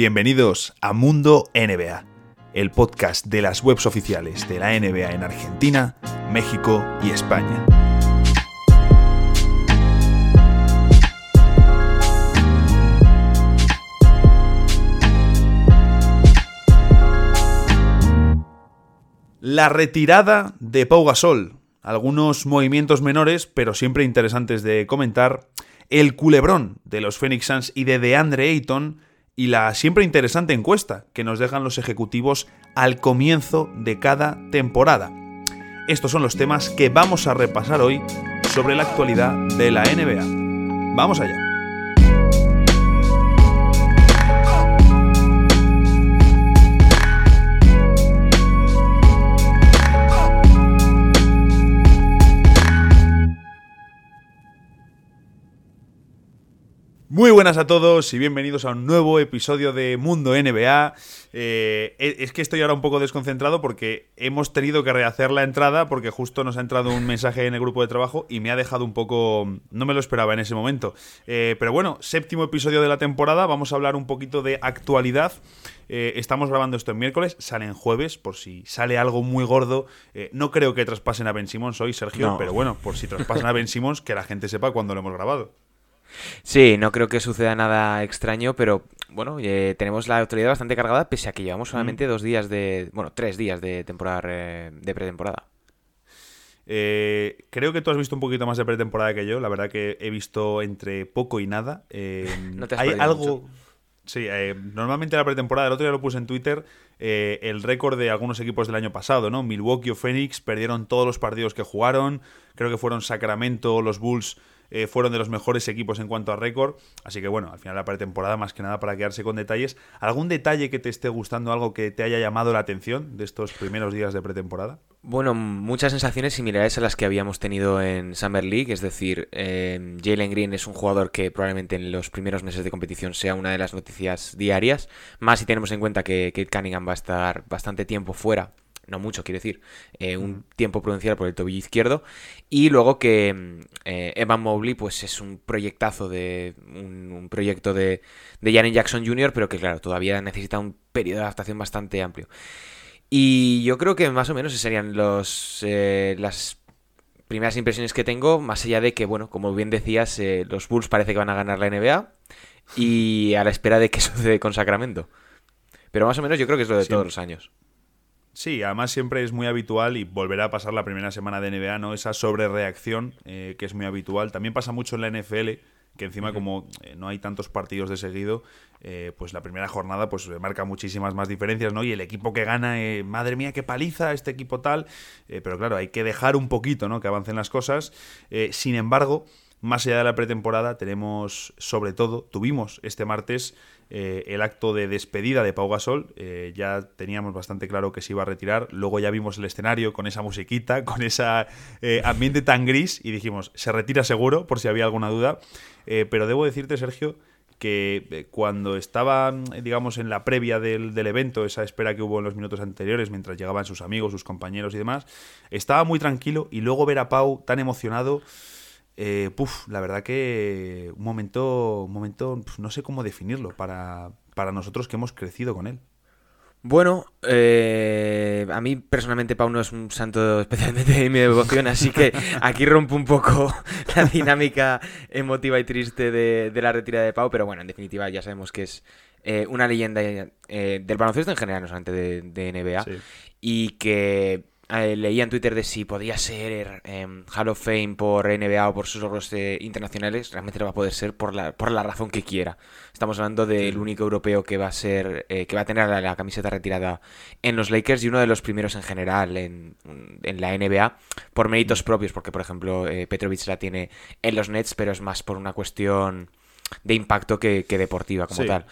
Bienvenidos a Mundo NBA, el podcast de las webs oficiales de la NBA en Argentina, México y España. La retirada de Pau Gasol. Algunos movimientos menores, pero siempre interesantes de comentar. El culebrón de los Phoenix Suns y de DeAndre Ayton y la siempre interesante encuesta que nos dejan los ejecutivos al comienzo de cada temporada. Estos son los temas que vamos a repasar hoy sobre la actualidad de la NBA. Vamos allá. Muy buenas a todos y bienvenidos a un nuevo episodio de Mundo NBA. Eh, es que estoy ahora un poco desconcentrado porque hemos tenido que rehacer la entrada porque justo nos ha entrado un mensaje en el grupo de trabajo y me ha dejado un poco... No me lo esperaba en ese momento. Eh, pero bueno, séptimo episodio de la temporada, vamos a hablar un poquito de actualidad. Eh, estamos grabando esto en miércoles, sale en jueves, por si sale algo muy gordo. no creo que traspasen a Ben Simmons hoy, Sergio, pero bueno, por si traspasan a Ben Simmons, que la gente sepa cuándo lo hemos grabado. Sí, no creo que suceda nada extraño, pero bueno, eh, tenemos la autoridad bastante cargada, pese a que llevamos mm. solamente dos días de. Bueno, tres días de temporada de pretemporada. Eh, creo que tú has visto un poquito más de pretemporada que yo. La verdad que he visto entre poco y nada. Eh, no te hay algo. Sí, normalmente la pretemporada, el otro día lo puse en Twitter, el récord de algunos equipos del año pasado, ¿no? Milwaukee o Phoenix perdieron todos los partidos que jugaron. Creo que fueron Sacramento, los Bulls eh, fueron de los mejores equipos en cuanto a récord. Así que bueno, al final la pretemporada, más que nada para quedarse con detalles. ¿Algún detalle que te esté gustando, algo que te haya llamado la atención de estos primeros días de pretemporada? Bueno, muchas sensaciones similares a las que habíamos tenido en Summer League, es decir, eh, Jalen Green es un jugador que probablemente en los primeros meses de competición sea una de las noticias diarias, más si tenemos en cuenta que Kate Cunningham va a estar bastante tiempo fuera no mucho quiero decir, eh, un tiempo prudencial por el tobillo izquierdo. Y luego que mm, eh, Evan Mobley pues es un proyectazo de un, proyecto de, de Janet Jackson Jr., pero que claro, todavía necesita un periodo de adaptación bastante amplio. Y yo creo que más o menos serían los, eh, las primeras impresiones que tengo, más allá de que, bueno, como bien decías, los Bulls parece que van a ganar la NBA y a la espera de que sucede con Sacramento. Pero más o menos yo creo que es lo de todos los años. Sí, además siempre es muy habitual y volverá a pasar la primera semana de NBA, ¿no? Esa sobrereacción eh, que es muy habitual. También pasa mucho en la NFL, que encima como eh, no hay tantos partidos de seguido, eh, pues la primera jornada pues marca muchísimas más diferencias, ¿no? Y el equipo que gana, madre mía, qué paliza este equipo tal. pero claro, hay que dejar un poquito, ¿no? Que avancen las cosas. sin embargo, más allá de la pretemporada, tenemos sobre todo, tuvimos este martes eh, el acto de despedida de Pau Gasol. Eh, ya teníamos bastante claro que se iba a retirar. Luego ya vimos el escenario con esa musiquita, con ese eh, ambiente tan gris y dijimos, se retira seguro, por si había alguna duda. pero debo decirte, Sergio, que cuando estaba, digamos, en la previa del, del, evento, esa espera que hubo en los minutos anteriores, mientras llegaban sus amigos, sus compañeros y demás, estaba muy tranquilo y luego ver a Pau tan emocionado eh, puf, la verdad que un momento, un momento, no sé cómo definirlo para, para nosotros que hemos crecido con él. Bueno, eh, a mí personalmente Pau no es un santo especialmente de mi devoción, así que aquí rompo un poco la dinámica emotiva y triste de, la retirada de Pau, pero bueno, en definitiva ya sabemos que es eh, una leyenda eh, del baloncesto en general, no solamente de, NBA, y que eh, leía en Twitter de si podía ser eh, Hall of Fame por NBA o por sus logros eh, internacionales, realmente no va a poder ser por la, por la razón que quiera. Estamos hablando del único europeo que va a ser que va a tener la, camiseta retirada en los Lakers y uno de los primeros en general en, la NBA por méritos propios, porque por ejemplo Petrovic la tiene en los Nets, pero es más por una cuestión de impacto que, deportiva como tal.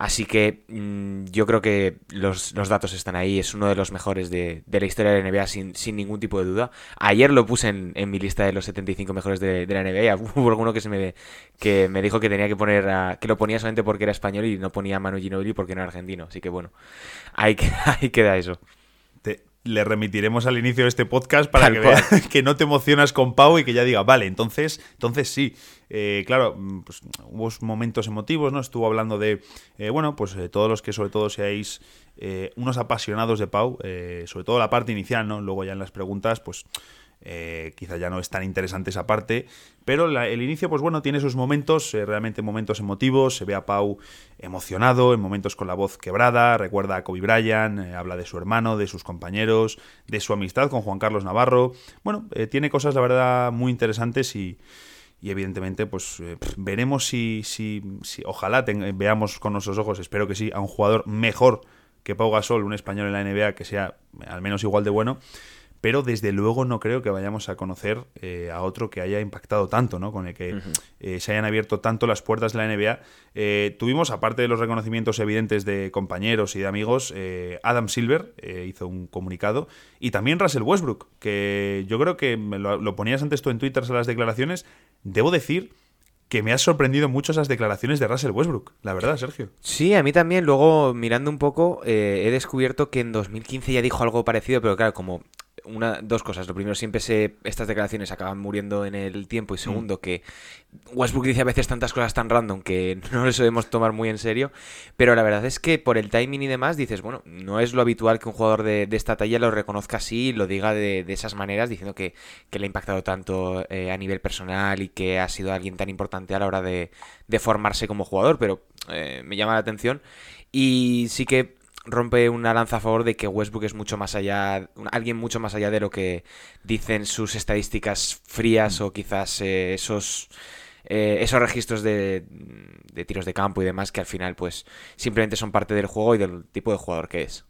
Así que mm, yo creo que los, datos están ahí. Es uno de los mejores de, la historia de la NBA sin, ningún tipo de duda. Ayer lo puse en, mi lista de los 75 mejores de, la NBA. Hubo alguno que, se me, que me dijo que tenía que poner que lo ponía solamente porque era español y no ponía Manu Ginobili porque no era argentino. Así que bueno, ahí, ahí queda eso. Te, le remitiremos al inicio de este podcast para que vea que no te emocionas con Pau y que ya diga, vale, entonces, entonces sí. Eh, claro, mm, pues, hubo momentos emotivos, ¿no? Estuvo hablando de, eh, bueno, pues eh, todos los que sobre todo seáis unos apasionados de Pau, sobre todo la parte inicial, ¿no? Luego ya en las preguntas, pues eh, quizá ya no es tan interesante esa parte, pero el inicio, pues bueno, tiene sus momentos, eh, realmente momentos emotivos, se ve a Pau emocionado, en momentos con la voz quebrada, recuerda a Kobe Bryant, eh, habla de su hermano, de sus compañeros, de su amistad con Juan Carlos Navarro, bueno, tiene cosas, la verdad, muy interesantes y, evidentemente pues veremos si, si, si ojalá veamos con nuestros ojos, espero que sí, a un jugador mejor que Pau Gasol, un español en la NBA que sea al menos igual de bueno pero desde luego no creo que vayamos a conocer eh, a otro que haya impactado tanto, ¿no? Con el que eh, se hayan abierto tanto las puertas de la NBA. Eh, tuvimos, aparte de los reconocimientos evidentes de compañeros y de amigos, Adam Silver hizo un comunicado y también Russell Westbrook, que yo creo que lo, lo ponías antes tú en Twitter a las declaraciones. Debo decir que me ha sorprendido mucho esas declaraciones de Russell Westbrook, la verdad, Sergio. Sí, a mí también. Luego, mirando un poco, he descubierto que en 2015 ya dijo algo parecido, pero claro, como una, dos cosas. Lo primero, siempre se, estas declaraciones acaban muriendo en el tiempo. Y mm. segundo, que Westbrook dice a veces tantas cosas tan random que no lo debemos tomar muy en serio. Pero la verdad es que por el timing y demás dices, bueno, no es lo habitual que un jugador de, esta talla lo reconozca así y lo diga de, esas maneras, diciendo que, le ha impactado tanto eh, a nivel personal y que ha sido alguien tan importante a la hora de, formarse como jugador. Pero eh, me llama la atención. Y sí que rompe una lanza a favor de que Westbrook es mucho más allá, alguien mucho más allá de lo que dicen sus estadísticas frías o quizás eh, esos, eh, esos registros de, de, tiros de campo y demás que al final pues simplemente son parte del juego y del tipo de jugador que es.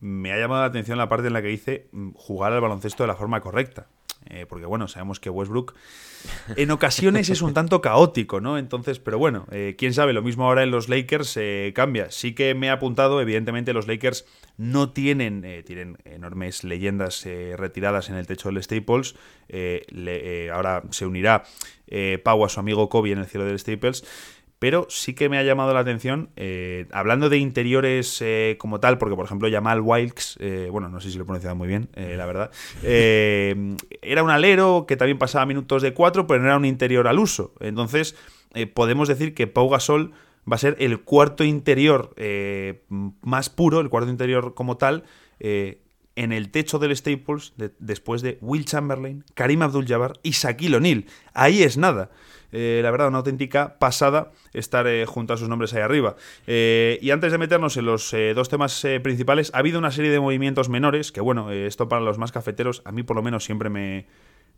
Me ha llamado la atención la parte en la que dice mm, jugar al baloncesto de la forma correcta. Eh, porque bueno, sabemos que Westbrook en ocasiones es un tanto caótico, ¿no? Entonces, pero bueno, eh, quién sabe, lo mismo ahora en los Lakers eh, cambia. Sí que me ha apuntado, evidentemente los Lakers no tienen, tienen enormes leyendas retiradas en el techo del Staples, ahora se unirá Pau a su amigo Kobe en el cielo del Staples pero sí que me ha llamado la atención, eh, hablando de interiores eh, como tal, porque por ejemplo Jamal Wilkes, eh, bueno, no sé si lo he pronunciado muy bien, la verdad, era un alero que también pasaba minutos de cuatro, pero no era un interior al uso. Entonces, podemos decir que Pau Gasol va a ser el cuarto interior más puro, el cuarto interior como tal, en el techo del Staples después de Will Chamberlain, Karim Abdul-Jabbar y Shaquille O'Neal. Ahí es nada. Eh, la verdad, una auténtica pasada estar eh, junto a sus nombres ahí arriba. Eh, y antes de meternos en los dos temas principales, ha habido una serie de movimientos menores, que bueno, esto para los más cafeteros, a mí por lo menos siempre me,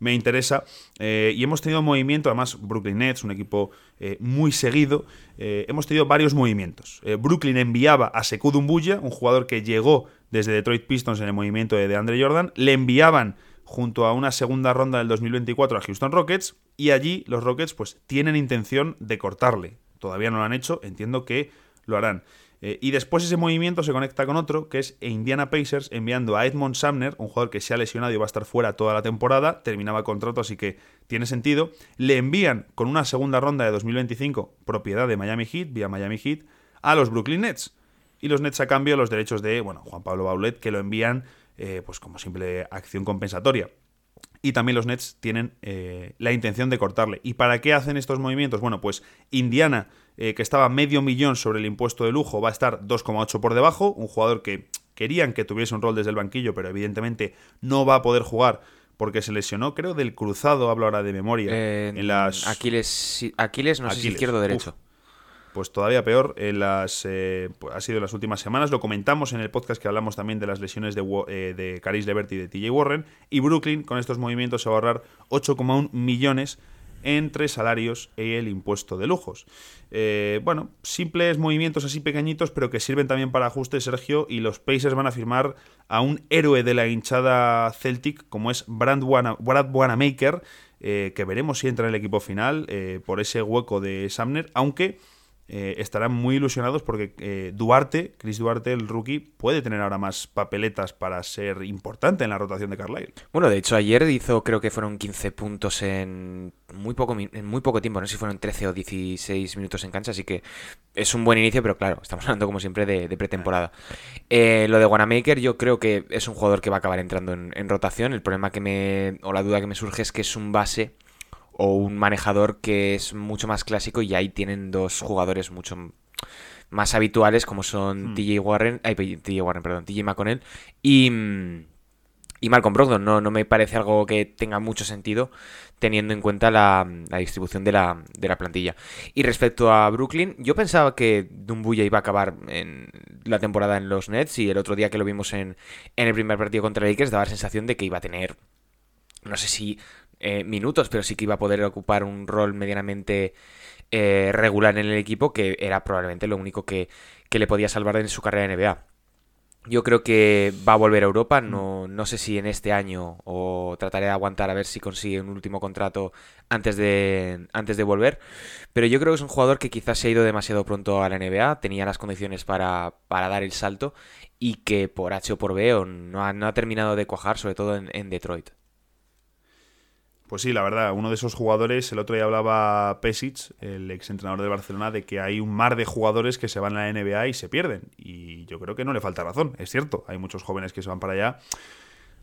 me interesa. y hemos tenido movimiento, además Brooklyn Nets, un equipo muy seguido, hemos tenido varios movimientos. Brooklyn enviaba a Sekou un jugador que llegó desde Detroit Pistons en el movimiento de Andre Jordan, le enviaban junto a una segunda ronda del 2024 a Houston Rockets y allí los Rockets pues tienen intención de cortarle. Todavía no lo han hecho, entiendo que lo harán. Eh, y después ese movimiento se conecta con otro, que es Indiana Pacers enviando a Edmond Sumner, un jugador que se ha lesionado y va a estar fuera toda la temporada, terminaba contrato, así que tiene sentido. Le envían con una segunda ronda de 2025, propiedad de Miami Heat, vía Miami Heat, a los Brooklyn Nets. Y los Nets a cambio los derechos de, bueno, Juan Pablo Baulet, que lo envían eh, pues como simple acción compensatoria. Y también los Nets tienen eh, la intención de cortarle. ¿Y para qué hacen estos movimientos? Bueno, pues Indiana, eh, que estaba medio millón sobre el impuesto de lujo, va a estar 2,8 por debajo. Un jugador que querían que tuviese un rol desde el banquillo, pero evidentemente no va a poder jugar porque se lesionó, creo, del cruzado, hablo ahora de memoria. en las... Aquiles, Aquiles no sé si izquierdo o derecho pues todavía peor. En las, eh, pues ha sido en las últimas semanas. Lo comentamos en el podcast que hablamos también de las lesiones de, eh, de Caris Levert y de TJ Warren. Y Brooklyn, con estos movimientos, se va a ahorrar 8,1 millones entre salarios y el impuesto de lujos. Eh, bueno, simples movimientos así pequeñitos, pero que sirven también para ajuste, Sergio, y los Pacers van a firmar a un héroe de la hinchada Celtic, como es Brad, Wanamaker, que veremos si entra en el equipo final por ese hueco de Sumner, aunque eh, estarán muy ilusionados porque eh, Duarte, Chris Duarte, el rookie, puede tener ahora más papeletas para ser importante en la rotación de Carlisle. Bueno, de hecho ayer hizo creo que fueron 15 puntos en muy poco en muy poco tiempo, no sé si fueron 13 o 16 minutos en cancha, así que es un buen inicio, pero claro, estamos hablando como siempre de, pretemporada. Eh, lo de Wanamaker yo creo que es un jugador que va a acabar entrando en, en rotación, el problema que me o la duda que me surge es que es un base o un manejador que es mucho más clásico y ahí tienen dos jugadores mucho más habituales como son hmm. TJ Warren, ay, TJ Warren, perdón, TJ McConnell y, y Malcolm Brogdon. No, no me parece algo que tenga mucho sentido teniendo en cuenta la, distribución de la, de la, plantilla. Y respecto a Brooklyn, yo pensaba que Dumbuya iba a acabar en la temporada en los Nets y el otro día que lo vimos en, en el primer partido contra Lakers daba la sensación de que iba a tener no sé si eh, minutos, pero sí que iba a poder ocupar un rol medianamente eh, regular en el equipo, que era probablemente lo único que, le podía salvar en su carrera de NBA. Yo creo que va a volver a Europa, mm. no, no, sé si en este año o trataré de aguantar a ver si consigue un último contrato antes de, antes de volver, pero yo creo que es un jugador que quizás se ha ido demasiado pronto a la NBA, tenía las condiciones para, dar el salto y que por H o por B no ha, no ha terminado de cuajar, sobre todo en Detroit. Pues sí, la verdad, uno de esos jugadores, el otro día hablaba Pesic, el ex entrenador de Barcelona, de que hay un mar de jugadores que se van a la NBA y se pierden. Y yo creo que no le falta razón, es cierto, hay muchos jóvenes que se van para allá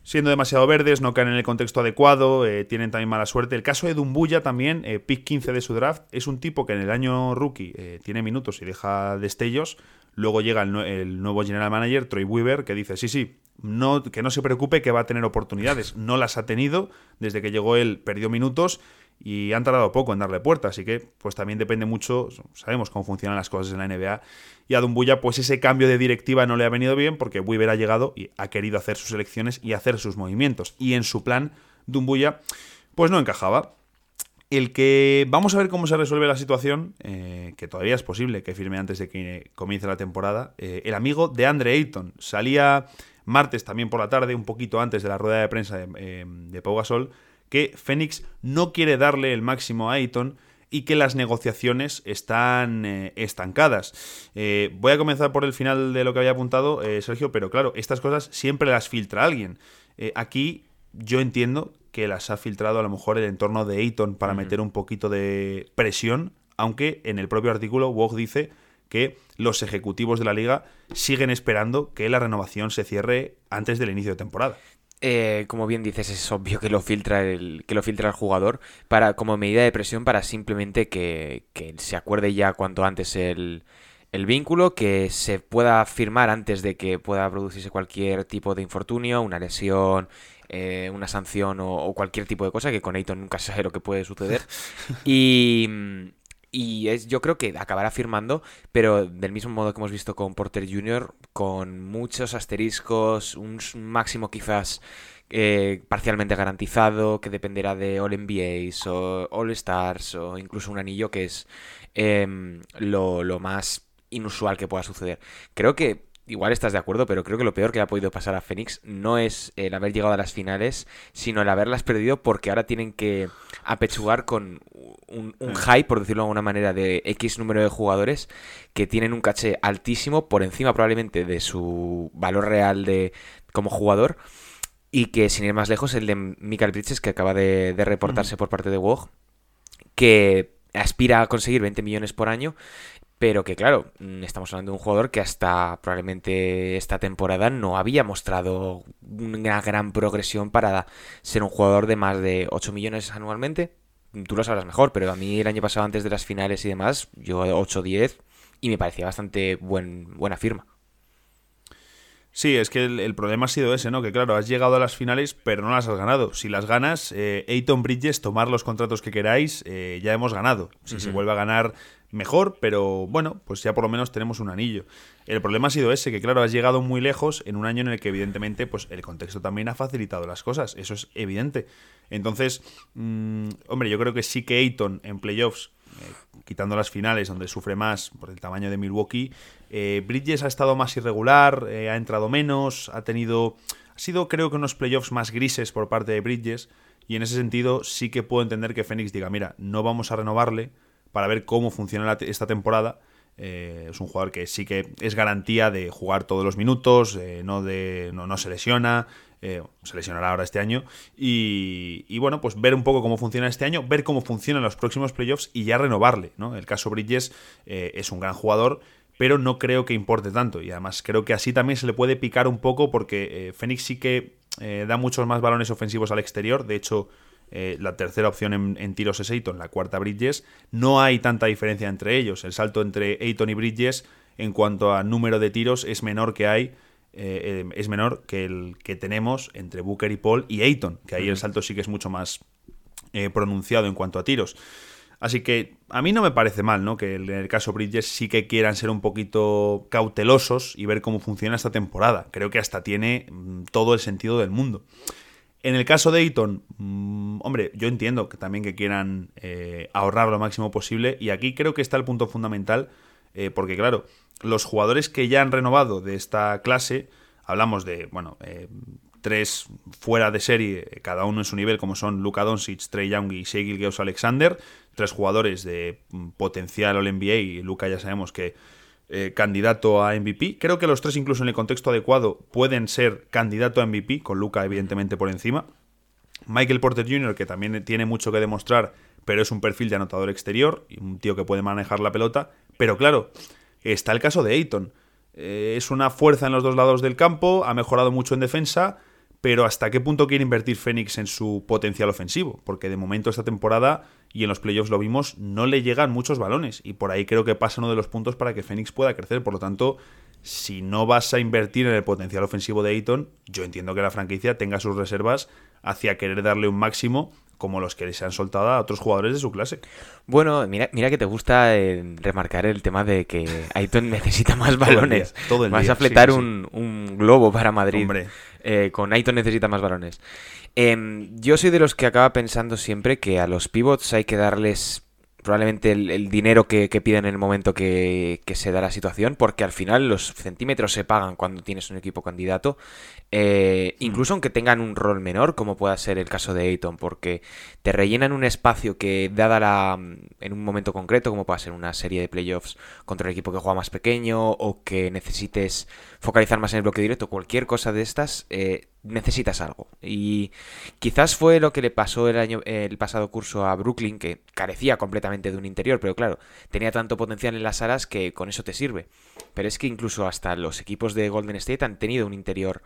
siendo demasiado verdes, no caen en el contexto adecuado, eh, tienen también mala suerte. El caso de Dumbuya también, eh, pick 15 de su draft, es un tipo que en el año rookie eh, tiene minutos y deja destellos. Luego llega el, nuevo general manager, Troy Weaver, que dice, sí, sí, no, que no se preocupe que va a tener oportunidades. No las ha tenido, desde que llegó él perdió minutos y han tardado poco en darle puerta, así que pues también depende mucho, sabemos cómo funcionan las cosas en la NBA y a Dumbuya pues ese cambio de directiva no le ha venido bien porque Weaver ha llegado y ha querido hacer sus elecciones y hacer sus movimientos y en su plan Dumbuya pues no encajaba. El que vamos a ver cómo se resuelve la situación, eh, que todavía es posible que firme antes de que comience la temporada, eh, el amigo de Andre Ayton salía martes también por la tarde, un poquito antes de la rueda de prensa de, eh, Gasol, que Phoenix no quiere darle el máximo a Ayton y que las negociaciones están eh, estancadas. Voy a comenzar por el final de lo que había apuntado, Sergio, pero claro, estas cosas siempre las filtra alguien. aquí yo entiendo que las ha filtrado a lo mejor el entorno de Ayton para meter un poquito de presión, aunque en el propio artículo Wog dice que los ejecutivos de la liga siguen esperando que la renovación se cierre antes del inicio de temporada. Eh, como bien dices, es obvio que lo filtra el, que lo filtra el jugador para, como medida de presión para simplemente que, se acuerde ya cuanto antes el, vínculo, que se pueda firmar antes de que pueda producirse cualquier tipo de infortunio, una lesión, eh, una sanción o, o, cualquier tipo de cosa, que con Ayton nunca sabe lo que puede suceder. Y, y es, yo creo que acabará firmando, pero del mismo modo que hemos visto con Porter Jr., con muchos asteriscos, un máximo quizás eh, parcialmente garantizado, que dependerá de All NBAs o All Stars o incluso un anillo que es em, lo, lo más inusual que pueda suceder. Creo que igual estás de acuerdo, pero creo que lo peor que ha podido pasar a Phoenix no es el haber llegado a las finales, sino el haberlas perdido porque ahora tienen que apechugar con un, un high, por decirlo de alguna manera, de X número de jugadores que tienen un caché altísimo por encima probablemente de su valor real de como jugador y que sin ir más lejos el de Michael Bridges que acaba de, reportarse por parte de WOG que aspira a conseguir 20 millones por año pero que claro, mm, estamos hablando de un jugador que hasta probablemente esta temporada no había mostrado una gran progresión para ser un jugador de más de 8 millones anualmente. Tú lo sabrás mejor, pero a mí el año pasado antes de las finales y demás, yo 8-10 y me parecía bastante buen, buena firma. Sí, es que el, problema ha sido ese, ¿no? Que claro, has llegado a las finales, pero no las has ganado. Si las ganas, eh, Bridges, tomar los contratos que queráis, eh, ya hemos ganado. Si se vuelve a ganar, mejor, pero bueno, pues ya por lo menos tenemos un anillo. El problema ha sido ese, que claro, has llegado muy lejos en un año en el que evidentemente pues el contexto también ha facilitado las cosas, eso es evidente. Entonces, mm, hombre, yo creo que sí que Ayton en playoffs eh, quitando las finales donde sufre más por el tamaño de Milwaukee, eh, Bridges ha estado más irregular, eh, ha entrado menos, ha tenido... Ha sido creo que unos playoffs más grises por parte de Bridges y en ese sentido sí que puedo entender que Phoenix diga, mira, no vamos a renovarle para ver cómo funciona esta temporada es un jugador que sí que es garantía de jugar todos los minutos, no, de, no, no se lesiona, eh, se lesionará ahora este año. Y, bueno, pues ver un poco cómo funciona este año, ver cómo funcionan los próximos playoffs y ya renovarle. ¿no? El caso Bridges eh, es un gran jugador, pero no creo que importe tanto. Y además creo que así también se le puede picar un poco porque eh, Phoenix sí que da muchos más balones ofensivos al exterior. De hecho, la tercera opción en, tiros es Ayton, la cuarta Bridges. No hay tanta diferencia entre ellos. El salto entre Ayton y Bridges en cuanto a número de tiros es menor que hay eh, eh, es menor que el que tenemos entre Booker y Paul y Ayton, que ahí el salto sí que es mucho más eh, pronunciado en cuanto a tiros. Así que a mí no me parece mal, ¿no? Que en el caso Bridges sí que quieran ser un poquito cautelosos y ver cómo funciona esta temporada. Creo que hasta tiene mm, todo el sentido del mundo. En el caso de Ayton, mm, hombre, yo entiendo que también que quieran ahorrar lo máximo posible y aquí creo que está el punto fundamental eh, porque claro, los jugadores que ya han renovado de esta clase, hablamos de, bueno, eh, tres fuera de serie, cada uno en su nivel, como son Luka Doncic, Trey Young y Shea Gilgeous Alexander, tres jugadores de mm, potencial All NBA, y Luka ya sabemos que eh, candidato a MVP. Creo que los tres, incluso en el contexto adecuado, pueden ser candidato a MVP, con Luka evidentemente por encima. Michael Porter Jr., que también tiene mucho que demostrar, pero es un perfil de anotador exterior, y un tío que puede manejar la pelota. Pero claro, está el caso de Ayton. Eh, es una fuerza en los dos lados del campo, ha mejorado mucho en defensa, pero ¿hasta qué punto quiere invertir Fénix en su potencial ofensivo? Porque de momento esta temporada, y en los playoffs lo vimos, no le llegan muchos balones. Y por ahí creo que pasa uno de los puntos para que Fénix pueda crecer. Por lo tanto, si no vas a invertir en el potencial ofensivo de Ayton, yo entiendo que la franquicia tenga sus reservas hacia querer darle un máximo como los que se han soltado a otros jugadores de su clase. Bueno, mira, mira que te gusta eh, remarcar el tema de que Ayton necesita más balones. todo el Vas a fletar un, globo para Madrid. Eh, con Ayton necesita más balones. Em, yo soy de los que acaba pensando siempre que a los pivots hay que darles probablemente el, dinero que, piden en el momento que, se da la situación, porque al final los centímetros se pagan cuando tienes un equipo candidato, eh, incluso aunque tengan un rol menor, como pueda ser el caso de Ayton, porque te rellenan un espacio que, dada la. en un momento concreto, como pueda ser una serie de playoffs contra el equipo que juega más pequeño, o que necesites focalizar más en el bloque directo, cualquier cosa de estas, eh, necesitas algo. Y quizás fue lo que le pasó el año el pasado curso a Brooklyn, que carecía completamente de un interior, pero claro, tenía tanto potencial en las alas que con eso te sirve. Pero es que incluso hasta los equipos de Golden State han tenido un interior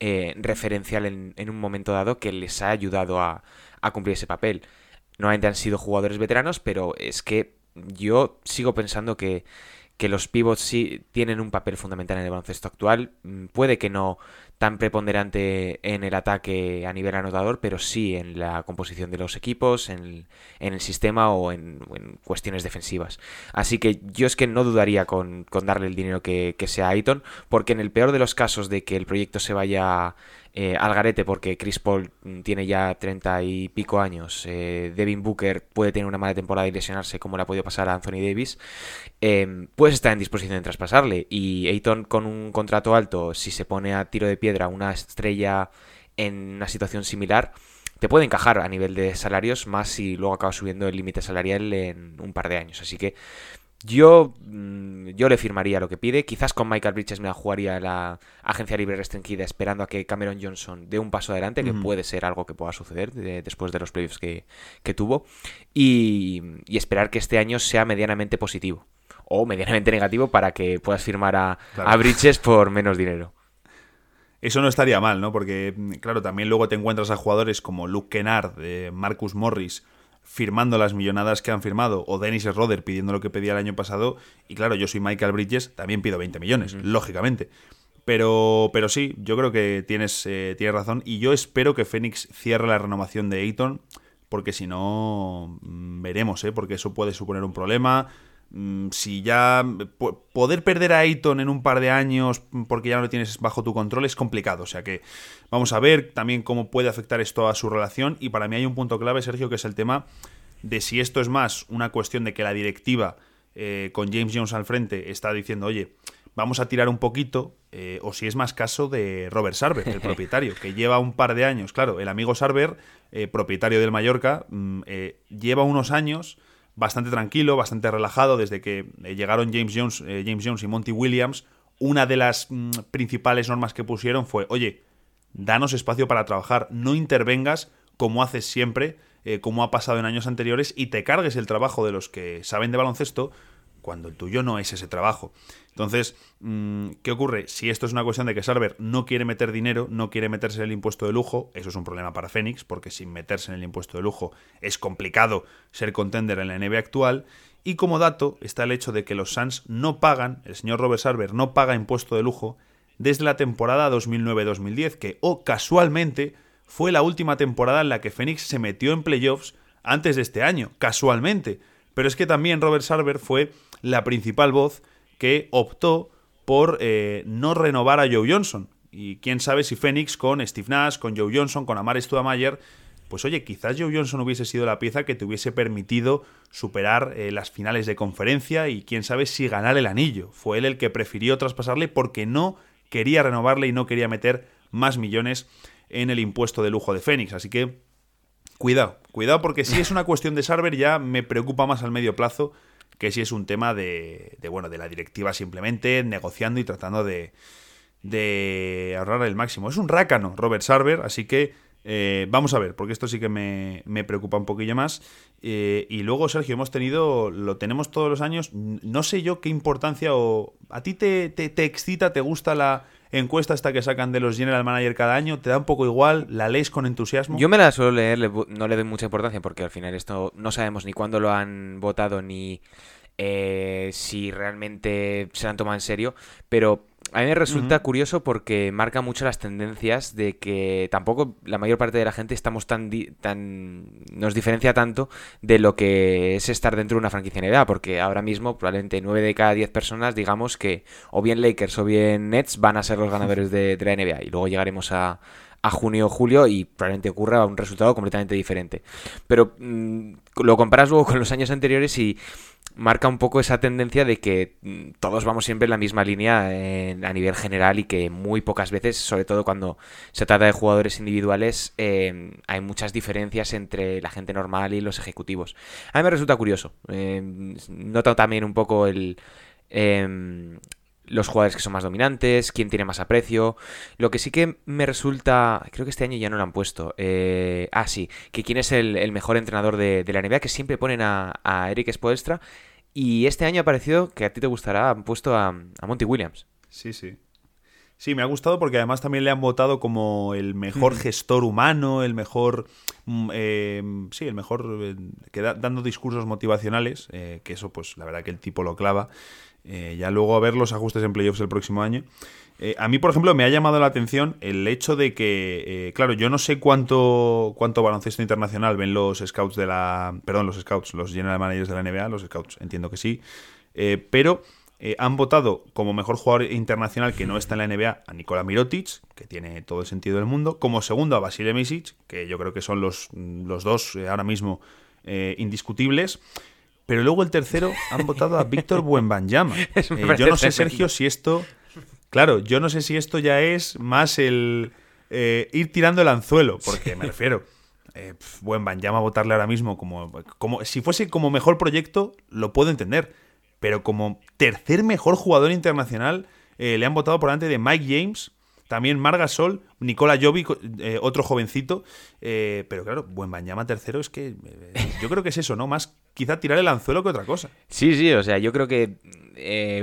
eh, referencial en, un momento dado que les ha ayudado a, a cumplir ese papel. No han sido jugadores veteranos, pero es que yo sigo pensando que que los pivots sí tienen un papel fundamental en el baloncesto actual. Mm, puede que no tan preponderante en el ataque a nivel anotador, pero sí en la composición de los equipos, en el, sistema o en, cuestiones defensivas. Así que yo es que no dudaría con, darle el dinero que, que sea a Ayton, porque en el peor de los casos de que el proyecto se vaya eh, al garete porque Chris Paul tiene ya treinta y pico años, eh, Devin Booker puede tener una mala temporada y lesionarse como le ha podido pasar a Anthony Davis, eh, puedes estar en disposición de traspasarle y Ayton con un contrato alto, si se pone a tiro de piedra una estrella en una situación similar, te puede encajar a nivel de salarios, más si luego acaba subiendo el límite salarial en un par de años. Así que yo, mm, yo le firmaría lo que pide. Quizás con Michael Bridges me la jugaría la agencia libre restringida esperando a que Cameron Johnson dé un paso adelante, que puede ser algo que pueda suceder después de los playoffs que, tuvo. Y, esperar que este año sea medianamente positivo o medianamente negativo para que puedas firmar a, a Bridges por menos dinero. Eso no estaría mal, ¿no? Porque, mm, claro, también luego te encuentras a jugadores como Luke Kennard, Marcus Morris, firmando las millonadas que han firmado, o Dennis Roder pidiendo lo que pedía el año pasado, y claro, yo soy Michael Bridges, también pido 20 millones, lógicamente. Pero, pero sí, yo creo que tienes, eh, tienes razón, y yo espero que Phoenix cierre la renovación de Ayton, porque si no, mm, veremos, ¿eh? porque eso puede suponer un problema. Mm, si ya poder perder a Ayton en un par de años porque ya no lo tienes bajo tu control es complicado. O sea que vamos a ver también cómo puede afectar esto a su relación. Y para mí hay un punto clave, Sergio, que es el tema de si esto es más una cuestión de que la directiva eh, con James Jones al frente está diciendo, oye, vamos a tirar un poquito, eh, o si es más caso de Robert Sarver, el propietario, que lleva un par de años, claro, el amigo Sarver, eh, propietario del Mallorca, mm, lleva unos años bastante tranquilo, bastante relajado desde que eh, llegaron James Jones, eh, James Jones y Monty Williams. Una de las mm, principales normas que pusieron fue, oye, danos espacio para trabajar, no intervengas como haces siempre, eh, como ha pasado en años anteriores, y te cargues el trabajo de los que saben de baloncesto cuando el tuyo no es ese trabajo. Entonces, mm, ¿qué ocurre? Si esto es una cuestión de que Sarver no quiere meter dinero, no quiere meterse en el impuesto de lujo, eso es un problema para Fénix, porque sin meterse en el impuesto de lujo es complicado ser contender en la NBA actual. Y como dato está el hecho de que los Suns no pagan, el señor Robert Sarver no paga impuesto de lujo desde la temporada 2009-2010, que, o oh, casualmente, fue la última temporada en la que Phoenix se metió en playoffs antes de este año, casualmente. Pero es que también Robert Sarver fue la principal voz que optó por eh, no renovar a Joe Johnson. Y quién sabe si Phoenix con Steve Nash, con Joe Johnson, con Amar Studamayer, pues oye, quizás Joe Johnson hubiese sido la pieza que te hubiese permitido superar eh, las finales de conferencia y quién sabe si ganar el anillo. Fue él el que prefirió traspasarle porque no quería renovarle y no quería meter más millones en el impuesto de lujo de Phoenix. Así que cuidado, cuidado porque si es una cuestión de Sarver ya me preocupa más al medio plazo que si es un tema de, bueno, de la directiva simplemente negociando y tratando de, de ahorrar el máximo. Es un rácano Robert Sarver, así que eh, vamos a ver, porque esto sí que me, preocupa un poquillo más. Eh, y luego, Sergio, hemos tenido, lo tenemos todos los años, no sé yo qué importancia o... ¿A ti te, te, excita, te gusta la encuesta esta que sacan de los General Manager cada año? ¿Te da un poco igual? ¿La lees con entusiasmo? Yo me la suelo leer, no le doy mucha importancia porque al final esto no sabemos ni cuándo lo han votado ni eh, si realmente se han tomado en serio, pero a mí me resulta curioso porque marca mucho las tendencias de que tampoco la mayor parte de la gente estamos tan, tan nos diferencia tanto de lo que es estar dentro de una franquicia NBA, porque ahora mismo probablemente 9 de cada 10 personas digamos que o bien Lakers o bien Nets van a ser los ganadores de, la NBA y luego llegaremos a, a junio o julio y probablemente ocurra un resultado completamente diferente. Pero mm, lo comparas luego con los años anteriores y marca un poco esa tendencia de que mm, todos vamos siempre en la misma línea a nivel general y que muy pocas veces, sobre todo cuando se trata de jugadores individuales, em, hay muchas diferencias entre la gente normal y los ejecutivos. A mí me resulta curioso. Eh, noto también un poco el... Em, los jugadores que son más dominantes, quién tiene más aprecio. Lo que sí que me resulta, creo que este año ya no lo han puesto. Eh, ah, sí, que quién es el, mejor entrenador de, la NBA, que siempre ponen a, Eric Spoelstra. Y este año ha parecido que a ti te gustará, han puesto a, Monty Williams. Sí, sí. Sí, me ha gustado porque además también le han votado como el mejor gestor humano, el mejor. Mm, eh, sí, el mejor. Eh, que dando discursos motivacionales, que eso, pues la verdad que el tipo lo clava. Eh, ya luego a ver los ajustes en playoffs el próximo año. Eh, a mí, por ejemplo, me ha llamado la atención el hecho de que, eh, claro, yo no sé cuánto, cuánto baloncesto internacional ven los scouts de la. Perdón, los scouts, los general managers de la NBA, los scouts, entiendo que sí. pero han votado como mejor jugador internacional que no está en la NBA a Nikola Mirotic, que tiene todo el sentido del mundo. Como segundo a Vasile Misic, que yo creo que son los, los dos ahora mismo indiscutibles. Pero luego el tercero han votado a Víctor Buenbanyama. Eh, yo no sé, Sergio, si esto. Claro, yo no sé si esto ya es más el eh, ir tirando el anzuelo, porque me refiero. Eh, Buenbanyama votarle ahora mismo como, como. Si fuese como mejor proyecto, lo puedo entender. Pero como tercer mejor jugador internacional, eh, le han votado por delante de Mike James, también Margasol, Nicola Jovi, eh, otro jovencito. Eh, pero claro, buen Bañama tercero es que eh, yo creo que es eso, ¿no? Más quizá tirar el anzuelo que otra cosa. Sí, sí, o sea, yo creo que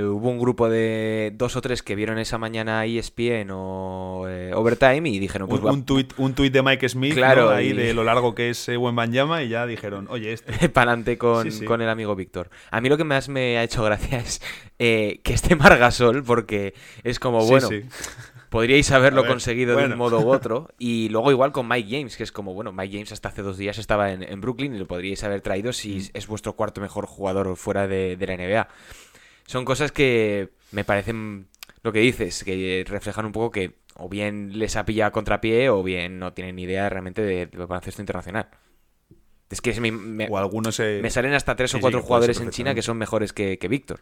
hubo un grupo de dos o tres que vieron esa mañana ESPN o Overtime y dijeron, pues... Un, un, tuit, un tuit de Mike Smith, claro, ahí de lo largo que es buen Banyama y ya dijeron, oye, este... Palante con, con el amigo Víctor. A mí lo que más me ha hecho gracia es que esté Margasol porque es como, bueno... Podríais haberlo conseguido de un modo u otro. Y luego igual con Mike James, que es como, bueno, Mike James hasta hace dos días estaba en, Brooklyn y lo podríais haber traído si mm. es vuestro cuarto mejor jugador fuera de, la NBA. Son cosas que me parecen lo que dices, que reflejan un poco que o bien les ha pillado contrapié o bien no tienen ni idea realmente de, de baloncesto internacional. Es que me, me, me, salen hasta tres o cuatro jugadores en China que son mejores que, que Víctor.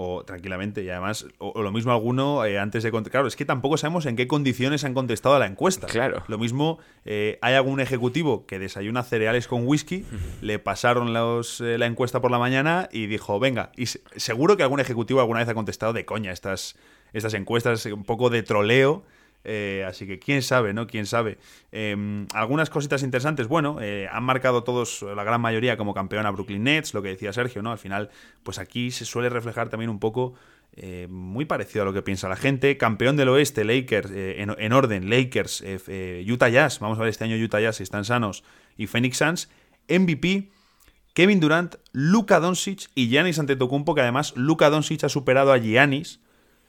O tranquilamente, y además, o, lo mismo alguno eh, antes de Claro, es que tampoco sabemos en qué condiciones han contestado a la encuesta. Claro. Lo mismo, eh, hay algún ejecutivo que desayuna cereales con whisky, le pasaron los, eh, la encuesta por la mañana y dijo, venga, y seguro que algún ejecutivo alguna vez ha contestado de coña estas, estas encuestas, un poco de troleo. Eh, así que quién sabe, ¿no? Quién sabe. Em, algunas cositas interesantes. Bueno, eh, han marcado todos, la gran mayoría, como campeón a Brooklyn Nets, lo que decía Sergio, ¿no? Al final, pues aquí se suele reflejar también un poco. Eh, muy parecido a lo que piensa la gente. Campeón del oeste, Lakers, en, orden, Lakers, Utah Jazz, vamos a ver este año Utah Jazz si están sanos, y Phoenix Suns, MVP, Kevin Durant, Luka Doncic y Giannis Antetokounmpo, que además Luka Doncic ha superado a Giannis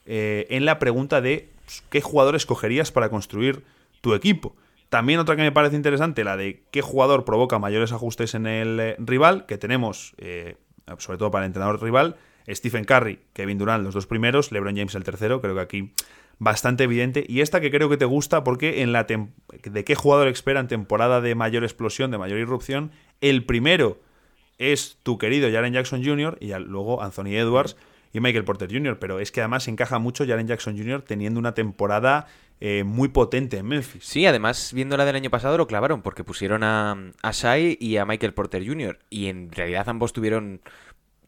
en la pregunta de qué jugador escogerías para construir tu equipo. También otra que me parece interesante, la de qué jugador provoca mayores ajustes en el eh, rival, que tenemos, eh, sobre todo para el entrenador rival, Stephen Curry, Kevin Durant, los dos primeros, LeBron James el tercero, creo que aquí bastante evidente. Y esta que creo que te gusta porque en la de qué jugador espera en temporada de mayor explosión, de mayor irrupción, el primero es tu querido Jaren Jackson Jr. y luego Anthony Edwards y Michael Porter Jr., pero es que además encaja mucho Jaren Jackson Jr. teniendo una temporada eh, muy potente en Memphis. Sí, además, viendo la del año pasado lo clavaron, porque pusieron a, a Shai y a Michael Porter Jr., y en realidad ambos tuvieron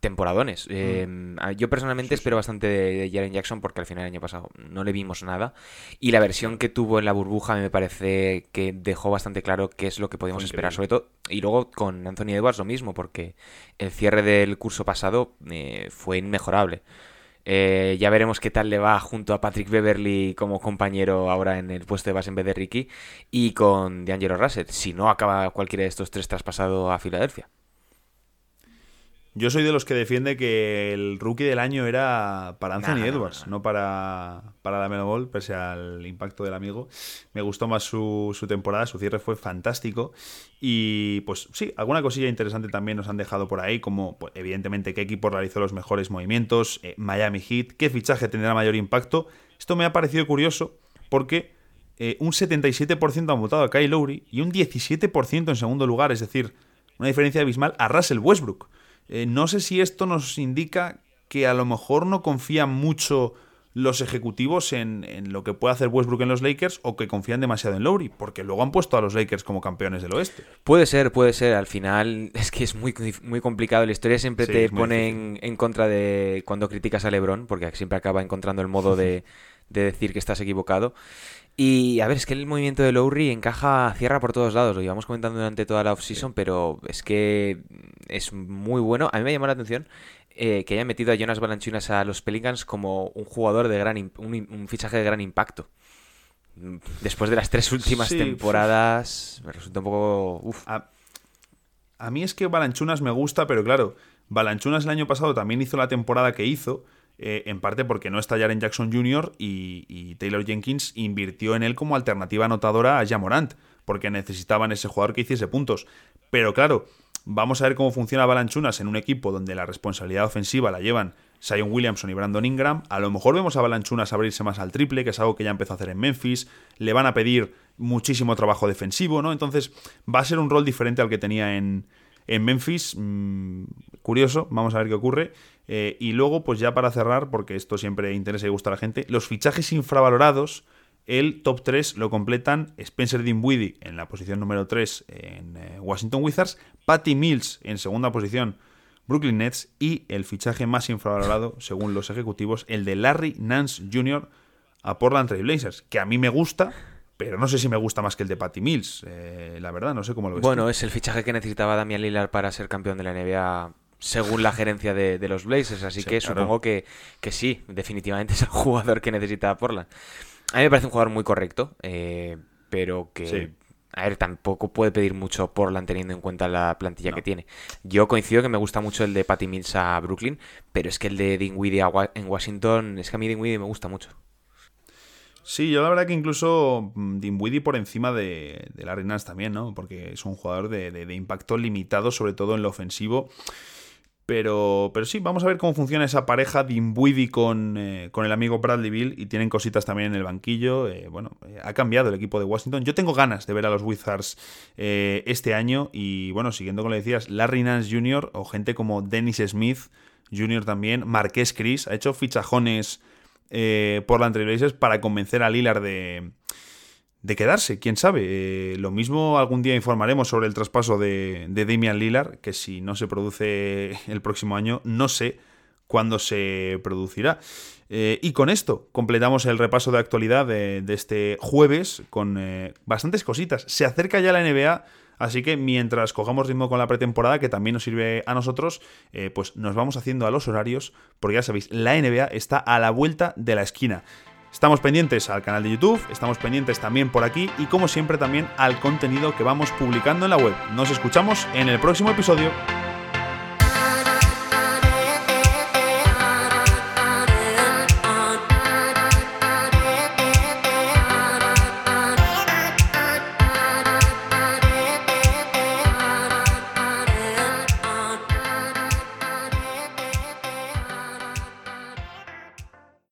temporadones. Mm. Em, yo personalmente espero bastante de, Jaren Jackson porque al final del año pasado no le vimos nada. Y la versión que tuvo en la burbuja me parece que dejó bastante claro qué es lo que podíamos esperar. Sobre todo, y luego con Anthony Edwards lo mismo, porque el cierre del curso pasado eh, fue inmejorable. Eh, ya veremos qué tal le va junto a Patrick Beverly como compañero ahora en el puesto de base en vez de Ricky y con D'Angelo Russell, si no acaba cualquiera de estos tres traspasado a Filadelfia. Yo soy de los que defiende que el rookie del año era para Anthony Edwards, no, para, para la Melo Ball, pese al impacto del amigo. Me gustó más su, temporada, su cierre fue fantástico. Y pues sí, alguna cosilla interesante también nos han dejado por ahí, como pues, evidentemente qué equipo realizó los mejores movimientos, eh, Miami Heat, qué fichaje tendrá mayor impacto. Esto me ha parecido curioso porque eh, un 77% han votado a Kyle Lowry y un 17% en segundo lugar, es decir, una diferencia abismal a Russell Westbrook. Eh, no sé si esto nos indica que a lo mejor no confían mucho los ejecutivos en, lo que puede hacer Westbrook en los Lakers o que confían demasiado en Lowry, porque luego han puesto a los Lakers como campeones del oeste. Puede ser, puede ser. Al final es que es muy, muy complicado. La historia siempre te pone en, contra de cuando criticas a LeBron, porque siempre acaba encontrando el modo de, de decir que estás equivocado. Y a ver, es que el movimiento de Lowry encaja, cierra por todos lados, lo íbamos comentando durante toda la offseason, pero es que es muy bueno. A mí me llamó la atención eh, que hayan metido a Jonas Balanchunas a los Pelicans como un jugador de gran, un, fichaje de gran impacto. Después de las tres últimas temporadas, me resulta un poco. A, a mí es que Balanchunas me gusta, pero claro, Balanchunas el año pasado también hizo la temporada que hizo eh, en parte porque no está Jaren Jackson Jr. Y, Taylor Jenkins invirtió en él como alternativa anotadora a Jamorant, porque necesitaban ese jugador que hiciese puntos. Pero claro, vamos a ver cómo funciona Balanchunas en un equipo donde la responsabilidad ofensiva la llevan Zion Williamson y Brandon Ingram. A lo mejor vemos a Balanchunas abrirse más al triple, que es algo que ya empezó a hacer en Memphis. Le van a pedir muchísimo trabajo defensivo, ¿no? Entonces va a ser un rol diferente al que tenía en, en Memphis. Mm, curioso, vamos a ver qué ocurre. Eh, y luego, pues ya para cerrar, porque esto siempre interesa y gusta a la gente, los fichajes infravalorados, el top 3 lo completan Spencer Dinwiddie en la posición número 3 en eh, Washington Wizards, Patty Mills en segunda posición Brooklyn Nets y el fichaje más infravalorado, según los ejecutivos, el de Larry Nance Jr. a Portland Trail Blazers, que a mí me gusta, pero no sé si me gusta más que el de Patty Mills, eh, la verdad, no sé cómo lo ves. Bueno, es el fichaje que necesitaba Damian Lillard para ser campeón de la NBA según la gerencia de, los Blazers. Así que supongo que, sí, definitivamente es el jugador que necesita Portland. A mí me parece un jugador muy correcto, eh, pero que. A ver, tampoco puede pedir mucho Portland teniendo en cuenta la plantilla que tiene. Yo coincido que me gusta mucho el de Patty Mills a Brooklyn, pero es que el de Dinwiddie en Washington, es que a mí Dinwiddie me gusta mucho. Sí, yo la verdad que incluso mm, Dinwiddie por encima de, de Larry Nance también, ¿no? Porque es un jugador de, de impacto limitado, sobre todo en lo ofensivo. Pero, pero sí, vamos a ver cómo funciona esa pareja de con, eh, con el amigo Bradley Bill y tienen cositas también en el banquillo. Eh, bueno, eh, ha cambiado el equipo de Washington. Yo tengo ganas de ver a los Wizards este año y bueno, siguiendo con lo que decías, Larry Nance Jr. o gente como Dennis Smith Jr. también, Marqués Chris, ha hecho fichajones por la Trailblazers para convencer a Lillard de, de quedarse, quién sabe. Eh, lo mismo algún día informaremos sobre el traspaso de, de Damian Lillard, que si no se produce el próximo año, no sé cuándo se producirá. Eh, y con esto completamos el repaso de actualidad de, este jueves con eh, bastantes cositas. Se acerca ya la NBA. Así que mientras cojamos ritmo con la pretemporada, que también nos sirve a nosotros, pues nos vamos haciendo a los horarios, porque ya sabéis, la NBA está a la vuelta de la esquina. Estamos pendientes al canal de YouTube, estamos pendientes también por aquí y como siempre también al contenido que vamos publicando en la web. Nos escuchamos en el próximo episodio.